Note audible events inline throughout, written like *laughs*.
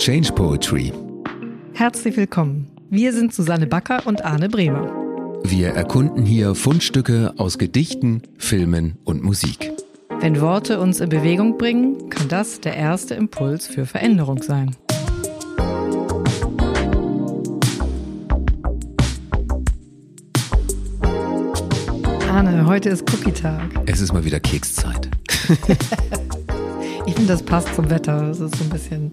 Change Poetry. Herzlich willkommen. Wir sind Susanne Backer und Arne Bremer. Wir erkunden hier Fundstücke aus Gedichten, Filmen und Musik. Wenn Worte uns in Bewegung bringen, kann das der erste Impuls für Veränderung sein. Arne, heute ist Cookie-Tag. Es ist mal wieder Kekszeit. *laughs* ich finde, das passt zum Wetter. Es ist so ein bisschen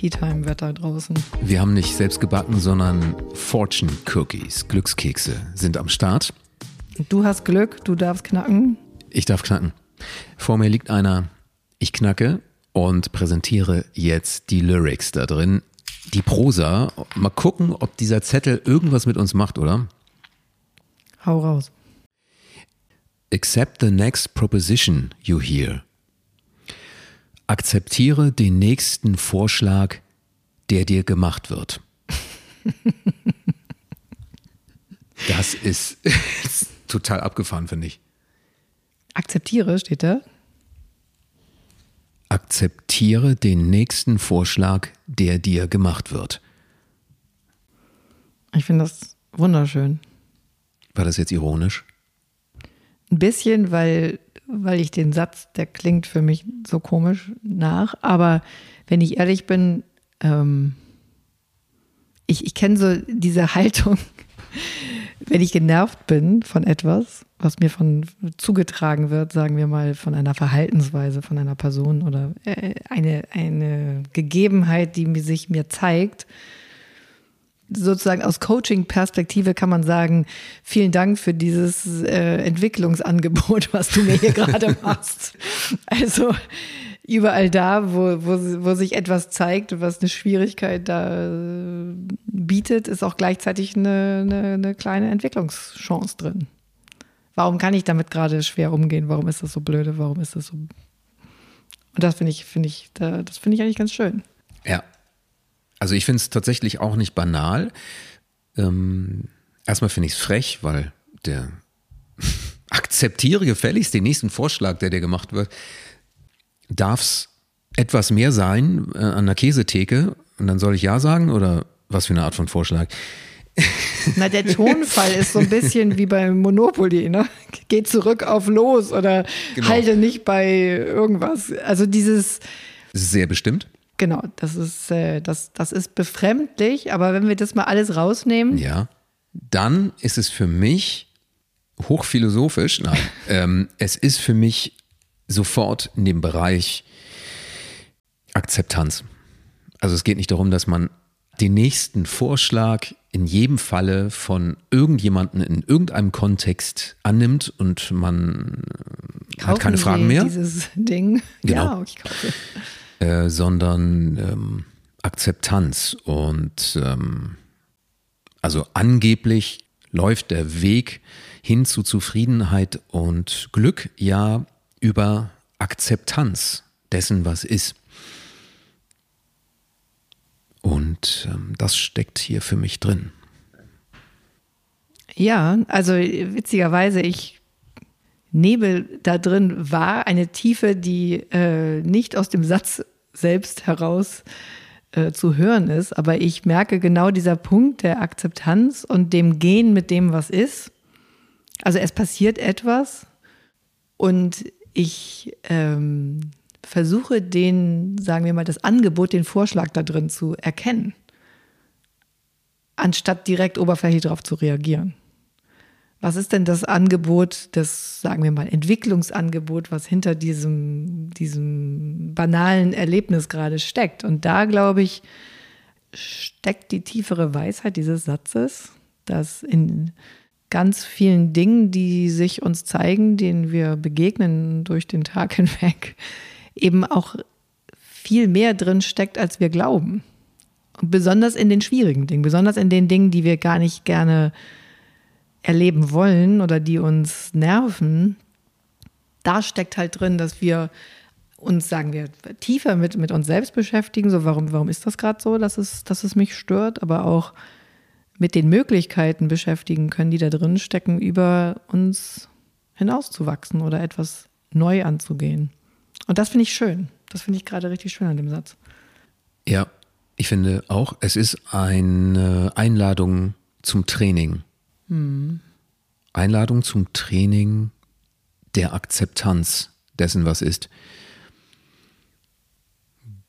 Tea-Time-Wetter draußen. Wir haben nicht selbst gebacken, sondern Fortune Cookies, Glückskekse, sind am Start. Du hast Glück, du darfst knacken. Ich darf knacken. Vor mir liegt einer, ich knacke und präsentiere jetzt die Lyrics da drin. Die Prosa. Mal gucken, ob dieser Zettel irgendwas mit uns macht, oder? Hau raus. Accept the next proposition you hear. Akzeptiere den nächsten Vorschlag, der dir gemacht wird. *laughs* Das ist, *laughs* total abgefahren, finde ich. Akzeptiere, steht da. Akzeptiere den nächsten Vorschlag, der dir gemacht wird. Ich finde das wunderschön. War das jetzt ironisch? Ein bisschen, weil weil ich den Satz, der klingt für mich so komisch nach. Aber wenn ich ehrlich bin, ähm, ich, ich kenne so diese *laughs* Haltung, wenn ich genervt bin von etwas, was mir von zugetragen wird, sagen wir mal von einer Verhaltensweise von einer Person oder äh, eine, eine Gegebenheit, die sich mir zeigt, sozusagen aus Coaching-Perspektive kann man sagen, vielen Dank für dieses äh, Entwicklungsangebot, was du mir hier gerade *laughs* machst. Also überall da, wo, wo, wo sich etwas zeigt, was eine Schwierigkeit da äh, bietet, ist auch gleichzeitig eine, eine, eine kleine Entwicklungschance drin. Warum kann ich damit gerade schwer umgehen? Warum ist das so blöde? Warum ist das so? Und das finde ich, finde ich, das finde ich eigentlich ganz schön. Also ich finde es tatsächlich auch nicht banal. Ähm, erstmal finde ich es frech, weil der *laughs* akzeptiere gefälligst den nächsten Vorschlag, der dir gemacht wird. Darf es etwas mehr sein äh, an der Käsetheke und dann soll ich ja sagen oder was für eine Art von Vorschlag? Na, der Tonfall ist so ein bisschen wie beim Monopoly, ne? Geh zurück auf los oder genau. halte nicht bei irgendwas. Also dieses. Sehr bestimmt. Genau, das ist, äh, das, das ist befremdlich, aber wenn wir das mal alles rausnehmen. Ja, dann ist es für mich hochphilosophisch. Nein, *laughs* ähm, es ist für mich sofort in dem Bereich Akzeptanz. Also es geht nicht darum, dass man den nächsten Vorschlag in jedem Falle von irgendjemanden in irgendeinem Kontext annimmt und man Kaufen hat keine Fragen mehr. Dieses Ding. Genau. Ja, ich kaufe. Äh, sondern ähm, Akzeptanz. Und ähm, also angeblich läuft der Weg hin zu Zufriedenheit und Glück ja über Akzeptanz dessen, was ist. Und ähm, das steckt hier für mich drin. Ja, also witzigerweise, ich Nebel da drin war, eine Tiefe, die äh, nicht aus dem Satz selbst heraus äh, zu hören ist. Aber ich merke genau dieser Punkt der Akzeptanz und dem Gehen mit dem, was ist. Also es passiert etwas und ich ähm, versuche den, sagen wir mal, das Angebot, den Vorschlag da drin zu erkennen, anstatt direkt oberflächlich darauf zu reagieren. Was ist denn das Angebot, das, sagen wir mal, Entwicklungsangebot, was hinter diesem, diesem banalen Erlebnis gerade steckt? Und da, glaube ich, steckt die tiefere Weisheit dieses Satzes, dass in ganz vielen Dingen, die sich uns zeigen, denen wir begegnen durch den Tag *laughs* hinweg, eben auch viel mehr drin steckt, als wir glauben. Und besonders in den schwierigen Dingen, besonders in den Dingen, die wir gar nicht gerne erleben wollen oder die uns nerven, da steckt halt drin, dass wir uns, sagen wir, tiefer mit, mit uns selbst beschäftigen. So, warum, warum ist das gerade so, dass es, dass es mich stört, aber auch mit den Möglichkeiten beschäftigen können, die da drin stecken, über uns hinauszuwachsen oder etwas neu anzugehen. Und das finde ich schön. Das finde ich gerade richtig schön an dem Satz. Ja, Ich finde auch, es ist eine Einladung zum Training. Mhm. Einladung zum Training der Akzeptanz dessen, was ist.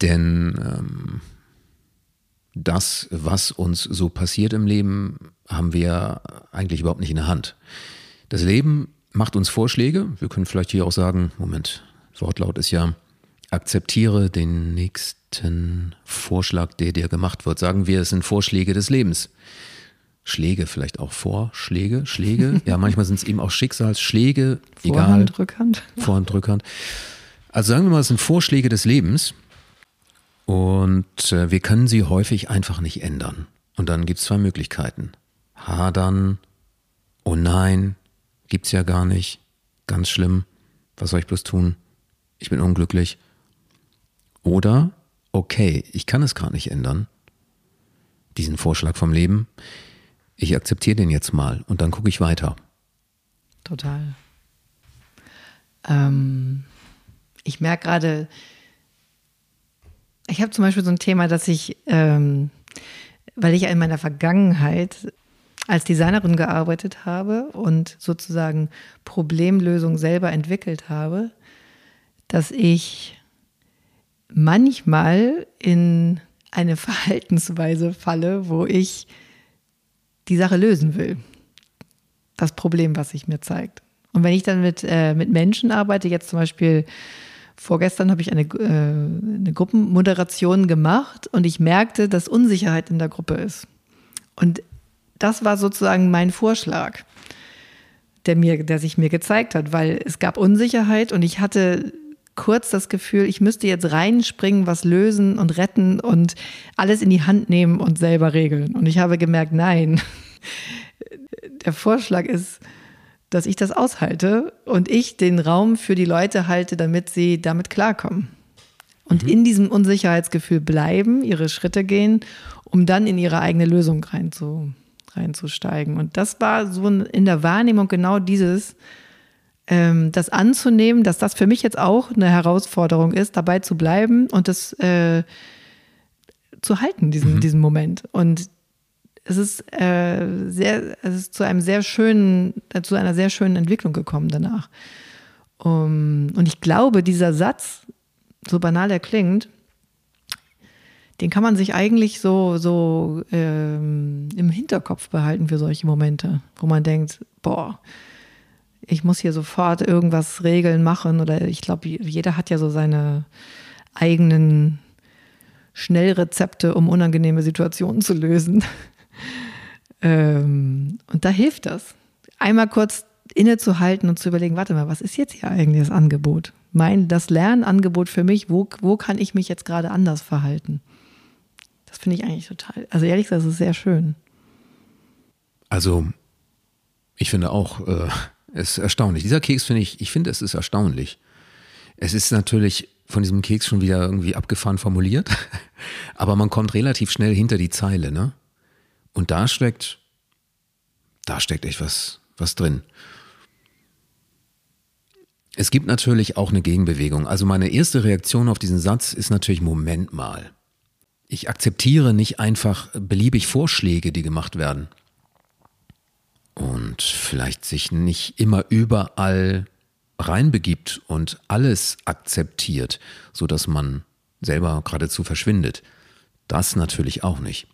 Denn ähm, das, was uns so passiert im Leben, haben wir eigentlich überhaupt nicht in der Hand. Das Leben macht uns Vorschläge. Wir können vielleicht hier auch sagen, Moment, Wortlaut ist ja, akzeptiere den nächsten Vorschlag, der dir gemacht wird. Sagen wir, es sind Vorschläge des Lebens. Schläge, vielleicht auch Vorschläge, Schläge. *laughs* Ja, manchmal sind es eben auch Schicksalsschläge. Vorhand, egal. Rückhand. Vorhand, Rückhand. Also sagen wir mal, es sind Vorschläge des Lebens. Und äh, wir können sie häufig einfach nicht ändern. Und dann gibt es zwei Möglichkeiten. Hadern, oh nein, gibt's ja gar nicht, ganz schlimm, was soll ich bloß tun? Ich bin unglücklich. Oder, okay, ich kann es gar nicht ändern, diesen Vorschlag vom Leben. Ich akzeptiere den jetzt mal und dann gucke ich weiter. Total. Ähm, ich merke gerade, ich habe zum Beispiel so ein Thema, dass ich, ähm, weil ich in meiner Vergangenheit als Designerin gearbeitet habe und sozusagen Problemlösung selber entwickelt habe, dass ich manchmal in eine *laughs* Verhaltensweise falle, wo ich die Sache lösen will. Das Problem, was sich mir zeigt. Und wenn ich dann mit, äh, mit Menschen arbeite, jetzt zum Beispiel Vorgestern habe ich eine, äh, eine Gruppenmoderation gemacht und ich merkte, dass Unsicherheit in der Gruppe ist. Und das war sozusagen mein Vorschlag, der, mir, der sich mir gezeigt hat, weil es gab Unsicherheit und ich hatte kurz das Gefühl, ich müsste jetzt reinspringen, was lösen und retten und alles in die Hand nehmen und selber regeln. Und ich habe gemerkt, nein, *laughs* der Vorschlag ist, dass ich das aushalte und ich den Raum für die Leute halte, damit sie damit klarkommen. Und mhm. in diesem Unsicherheitsgefühl bleiben, ihre Schritte gehen, um dann in ihre eigene Lösung reinzu, reinzusteigen. Und das war so in der Wahrnehmung genau dieses, ähm, das anzunehmen, dass das für mich jetzt auch eine Herausforderung ist, dabei zu bleiben und das äh, zu halten, diesen, mhm. diesen Moment. Und es ist äh, sehr, es ist zu einem sehr schönen, zu einer sehr schönen Entwicklung gekommen danach. Um, und ich glaube, dieser Satz, so banal er klingt, den kann man sich eigentlich so, so ähm, im Hinterkopf behalten für solche Momente, wo man denkt, boah, ich muss hier sofort irgendwas regeln, machen oder ich glaube, jeder hat ja so seine eigenen Schnellrezepte, um unangenehme Situationen zu lösen. *laughs* Ähm, und da hilft das. Einmal kurz innezuhalten und zu überlegen, warte mal, was ist jetzt hier eigentlich das Angebot? Mein, das Lernangebot für mich, wo, wo kann ich mich jetzt gerade anders verhalten? Das finde ich eigentlich total, also ehrlich gesagt, das ist sehr schön. Also, ich finde auch, äh, es ist erstaunlich. Dieser Keks finde ich, ich finde, es ist erstaunlich. Es ist natürlich von diesem Keks schon wieder irgendwie abgefahren formuliert, *laughs* aber man kommt relativ schnell hinter die Zeile, ne? Und da steckt, da steckt echt was, was drin. Es gibt natürlich auch eine Gegenbewegung. Also meine erste Reaktion auf diesen Satz ist natürlich, Moment mal. Ich akzeptiere nicht einfach beliebig Vorschläge, die gemacht werden. Und vielleicht sich nicht immer überall reinbegibt und alles akzeptiert, sodass man selber geradezu verschwindet. Das natürlich auch nicht.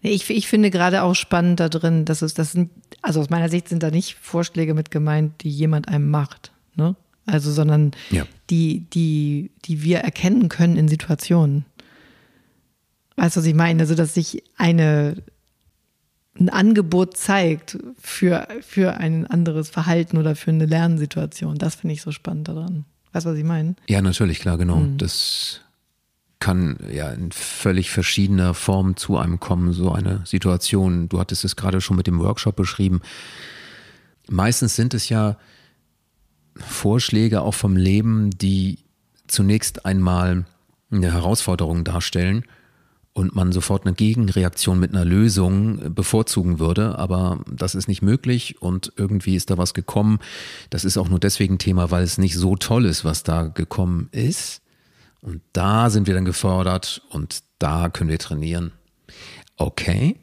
Ich, ich finde gerade auch spannend da drin, dass es, das sind, also aus meiner Sicht sind da nicht Vorschläge mit gemeint, die jemand einem macht, ne? Also, sondern ja. die, die, die wir erkennen können in Situationen. Weißt du, was ich meine? Also, dass sich eine, ein Angebot zeigt für, für ein anderes Verhalten oder für eine Lernsituation. Das finde ich so spannend daran. Weißt du, was ich meine? Ja, natürlich, klar, genau. Mhm. Das kann ja in völlig verschiedener Form zu einem kommen, so eine Situation. Du hattest es gerade schon mit dem Workshop beschrieben. Meistens sind es ja Vorschläge auch vom Leben, die zunächst einmal eine Herausforderung darstellen und man sofort eine Gegenreaktion mit einer Lösung bevorzugen würde, aber das ist nicht möglich und irgendwie ist da was gekommen. Das ist auch nur deswegen Thema, weil es nicht so toll ist, was da gekommen ist Und da sind wir dann gefordert und da können wir trainieren. Okay,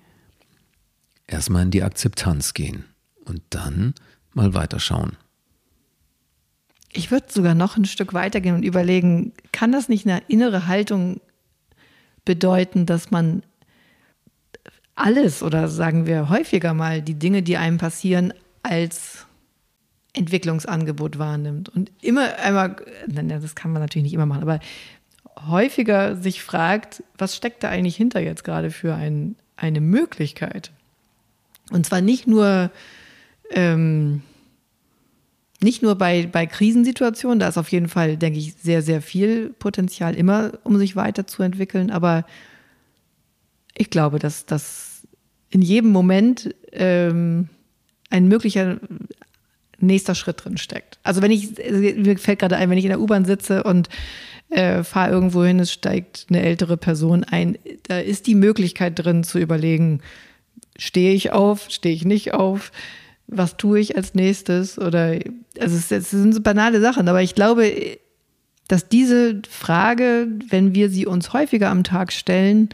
erstmal in die Akzeptanz gehen und dann mal weiterschauen. Ich würde sogar noch ein Stück weitergehen und überlegen, kann das nicht eine innere Haltung bedeuten, dass man alles oder sagen wir häufiger mal die Dinge, die einem passieren, als Entwicklungsangebot wahrnimmt und immer einmal, das kann man natürlich nicht immer machen, aber häufiger sich fragt, was steckt da eigentlich hinter jetzt gerade für ein, eine Möglichkeit? Und zwar nicht nur ähm, nicht nur bei, bei Krisensituationen, da ist auf jeden Fall, denke ich, sehr, sehr viel Potenzial immer, um sich weiterzuentwickeln. Aber ich glaube, dass, dass in jedem Moment ähm, ein möglicher nächster Schritt drin steckt. Also wenn ich, mir fällt gerade ein, wenn ich in der U-Bahn sitze und äh, fahre irgendwo hin, es steigt eine ältere Person ein, da ist die Möglichkeit drin zu überlegen, stehe ich auf, stehe ich nicht auf, was tue ich als nächstes? Oder also es, es sind so banale Sachen, aber ich glaube, dass diese Frage, wenn wir sie uns häufiger am Tag stellen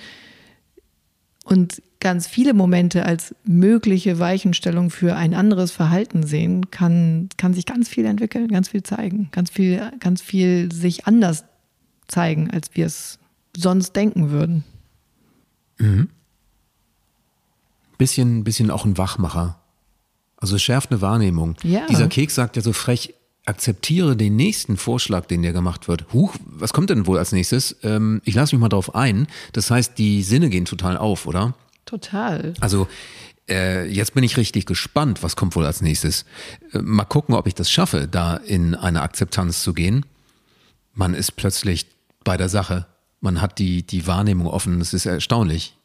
und ganz viele Momente als mögliche Weichenstellung für ein anderes Verhalten sehen, kann, kann sich ganz viel entwickeln, ganz viel zeigen, ganz viel, ganz viel sich anders zeigen, als wir es sonst denken würden. Mhm. Bisschen, bisschen auch ein Wachmacher. Also es schärft eine Wahrnehmung. Ja. Dieser Keks sagt ja so frech, akzeptiere den nächsten Vorschlag, den dir gemacht wird. Huch, was kommt denn wohl als nächstes? Ähm, ich lasse mich mal drauf ein. Das heißt, die Sinne gehen total auf, oder? Total. Also äh, jetzt bin ich richtig gespannt, was kommt wohl als nächstes. Äh, mal gucken, ob ich das schaffe, da in eine Akzeptanz zu gehen. Man ist plötzlich bei der Sache. Man hat die, die Wahrnehmung offen. Das ist erstaunlich.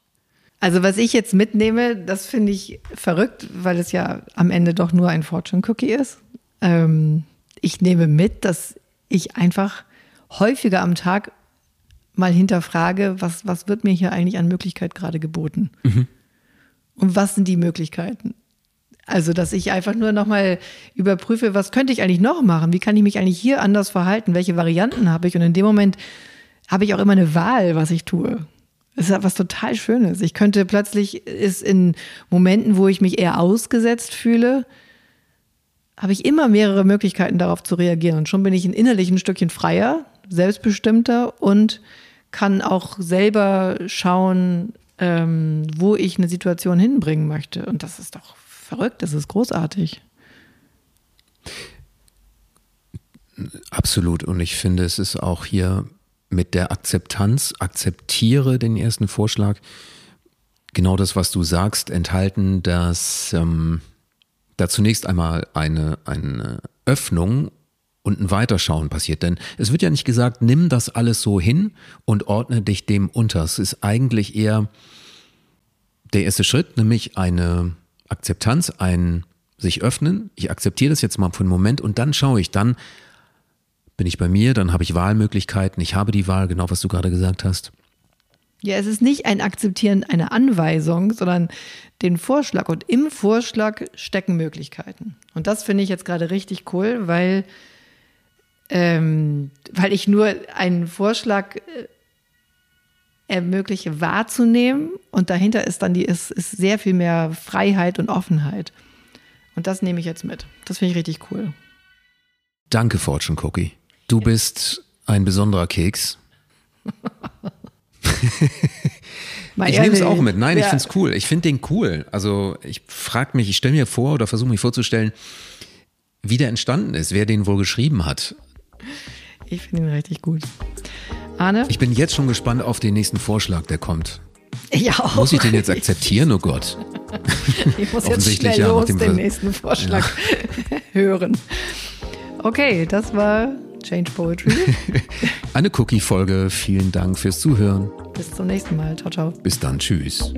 Also was ich jetzt mitnehme, das finde ich verrückt, weil es ja am Ende doch nur ein Fortune Cookie ist. Ähm, ich nehme mit, dass ich einfach häufiger am Tag mal hinterfrage, was, was wird mir hier eigentlich an Möglichkeit gerade geboten? Mhm. Und was sind die Möglichkeiten? Also, dass ich einfach nur nochmal überprüfe, was könnte ich eigentlich noch machen? Wie kann ich mich eigentlich hier anders verhalten? Welche Varianten habe ich? Und in dem Moment habe ich auch immer eine Wahl, was ich tue. Das ist was total Schönes. Ich könnte plötzlich, ist in Momenten, wo ich mich eher ausgesetzt fühle, habe ich immer mehrere Möglichkeiten darauf zu reagieren. Und schon bin ich innerlich ein Stückchen freier, selbstbestimmter und kann auch selber schauen, ähm, wo ich eine Situation hinbringen möchte. Und das ist doch verrückt, das ist großartig. Absolut. Und ich finde, es ist auch hier mit der Akzeptanz, akzeptiere den ersten Vorschlag, genau das, was du sagst, enthalten, dass ähm, da zunächst einmal eine, eine Öffnung und ein Weiterschauen passiert. Denn es wird ja nicht gesagt, nimm das alles so hin und ordne dich dem unter. Es ist eigentlich eher der erste Schritt, nämlich eine Akzeptanz, ein sich öffnen. Ich akzeptiere das jetzt mal für einen Moment und dann schaue ich, dann bin ich bei mir, dann habe ich Wahlmöglichkeiten, ich habe die Wahl, genau was du gerade gesagt hast. Ja, es ist nicht ein Akzeptieren einer Anweisung, sondern den Vorschlag. Und im Vorschlag stecken Möglichkeiten. Und das finde ich jetzt gerade richtig cool, weil, ähm, weil ich nur einen Vorschlag äh, ermögliche wahrzunehmen und dahinter ist dann die, ist, ist sehr viel mehr Freiheit und Offenheit. Und das nehme ich jetzt mit. Das finde ich richtig cool. Danke, Fortune Cookie. Du bist ein besonderer Keks. ich nehme es auch mit. Nein, ja. ich finde es cool. Ich finde den cool. Also ich frage mich, ich stelle mir vor oder versuche mich vorzustellen, wie der entstanden ist, wer den wohl geschrieben hat. Ich finde ihn richtig gut. Arne? Ich bin jetzt schon gespannt auf den nächsten Vorschlag, der kommt. Ja, auch. Muss ich den jetzt akzeptieren? Oh Gott. Ich muss jetzt schnell ja, los den nächsten Vorschlag ja. *laughs* hören. Okay, das war Change Poetry. *laughs* Eine Cookie-Folge. Vielen Dank fürs Zuhören. Bis zum nächsten Mal. Ciao, ciao. Bis dann. Tschüss.